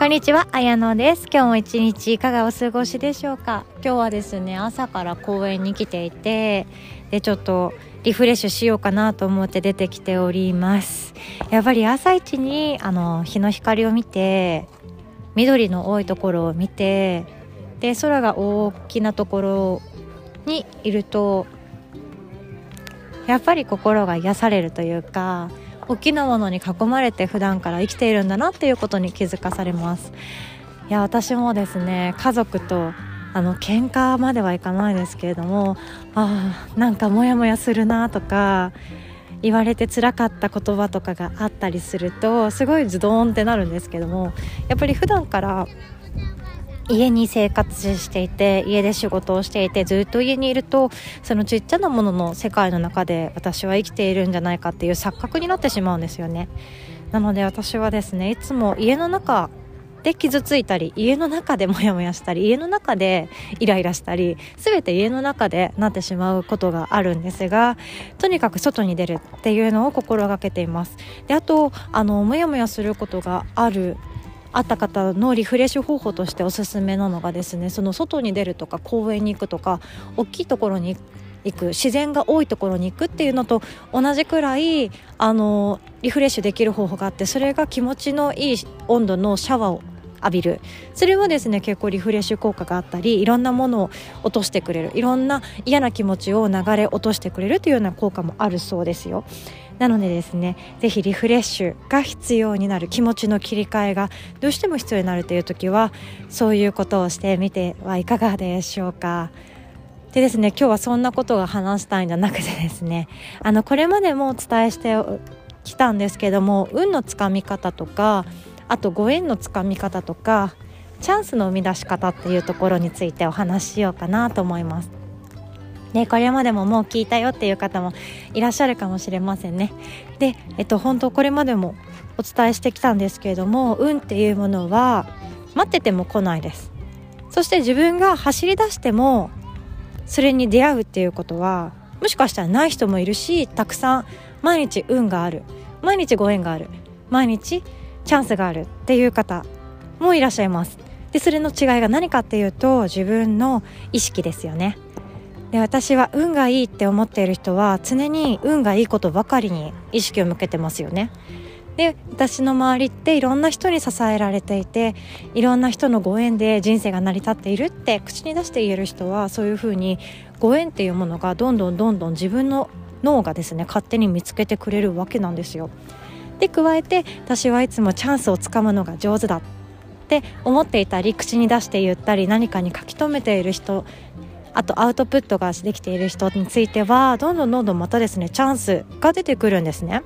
こんにちは、あやのです。今日も一日いかがお過ごしでしょうか？今日はですね、朝から公園に来ていて、で、ちょっとリフレッシュしようかなと思って出てきております。やっぱり朝一に、あの、日の光を見て、緑の多いところを見て、で、空が大きなところにいると、やっぱり心が癒されるというか、大きなものに囲まれて普段から生きているんだなっていうことに気づかされます。いや私もですね家族とあの喧嘩まではいかないですけれどもああなんかモヤモヤするなとか言われて辛かった言葉とかがあったりするとすごいズドーンってなるんですけどもやっぱり普段から家に生活していて家で仕事をしていてずっと家にいるとそのちっちゃなものの世界の中で私は生きているんじゃないかっていう錯覚になってしまうんですよね。なので私はですねいつも家の中で傷ついたり家の中でモヤモヤしたり家の中でイライラしたり全て家の中でなってしまうことがあるんですがとにかく外に出るっていうのを心がけています。であとあのモヤモヤすることがあるあった方のリフレッシュ方法としておすすめなのがですねその外に出るとか公園に行くとか大きいところに行く自然が多いところに行くっていうのと同じくらいあのリフレッシュできる方法があってそれが気持ちのいい温度のシャワーを浴びる。それはですね結構リフレッシュ効果があったりいろんなものを落としてくれる。いろんな嫌な気持ちを流れ落としてくれるというような効果もあるそうですよ。なのでですねぜひリフレッシュが必要になる気持ちの切り替えがどうしても必要になるという時はそういうことをしてみてはいかがでしょうか。でですね今日はそんなことが話したいんじゃなくてですねあのこれまでもお伝えしてきたんですけども運のつかみ方とかあとご縁のつかみ方とかチャンスの生み出し方っていうところについてお話ししようかなと思います。でこれまでももう聞いたよっていう方もいらっしゃるかもしれませんね。で、えっと、本当これまでもお伝えしてきたんですけれども運っていうものは待ってても来ないです。そして自分が走り出してもそれに出会うっていうことはもしかしたらない人もいるしたくさん毎日運がある毎日ご縁がある毎日チャンスがあるっていう方もいらっしゃいます。でそれの違いが何かっていうと自分の意識ですよね。で私は運がいいって思っている人は常に運がいいことばかりに意識を向けてますよね。で私の周りっていろんな人に支えられていていろんな人のご縁で人生が成り立っているって口に出して言える人はそういうふうにご縁っていうものがどんどんどんどん自分の脳がですね勝手に見つけてくれるわけなんですよ。で加えて私はいつもチャンスをつかむのが上手だって思っていたり口に出して言ったり何かに書き留めている人あとアウトプットができている人についてはどんどんどんどんまたですねチャンスが出てくるんですね。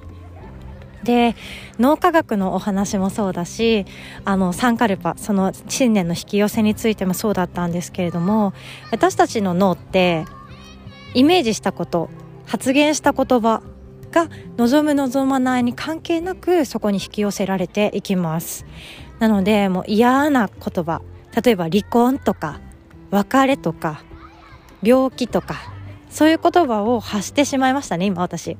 で脳科学のお話もそうだしあのサンカルパその信念の引き寄せについてもそうだったんですけれども私たちの脳ってイメージしたこと発言した言葉が望む望まないに関係なくそこに引き寄せられていきます。なのでもう嫌な言葉例えば離婚とか別れとか病気とかそういう言葉を発してしまいましたね今私。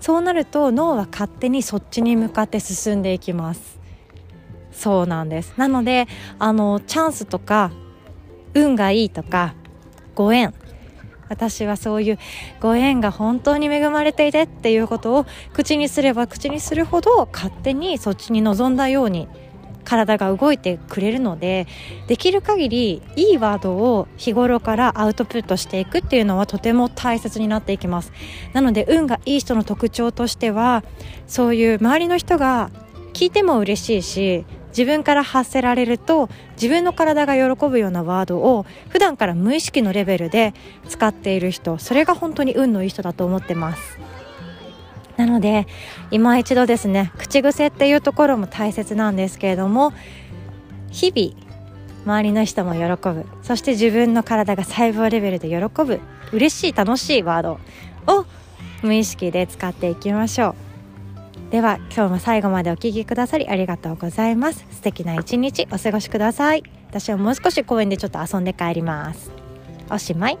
そうなると脳は勝手にそっちに向かって進んでいきます。そうなんです。なのであのチャンスとか運がいいとかご縁私はそういうご縁が本当に恵まれていてっていうことを口にすれば口にするほど勝手にそっちに望んだように体が動いてくれるのでできる限りいいワードを日頃からアウトプットしていくっていうのはとても大切になっていきます。なので運がいい人の特徴としてはそういう周りの人が聞いても嬉しいし自分から発せられると自分の体が喜ぶようなワードを普段から無意識のレベルで使っている人それが本当に運のいい人だと思ってます。なので今一度ですね口癖っていうところも大切なんですけれども日々周りの人も喜ぶ。そして自分の体が細胞レベルで喜ぶ。嬉しい楽しいワードを無意識で使っていきましょう。では今日も最後までお聴きくださりありがとうございます。素敵な一日お過ごしください。私はもう少し公園でちょっと遊んで帰ります。おしまい。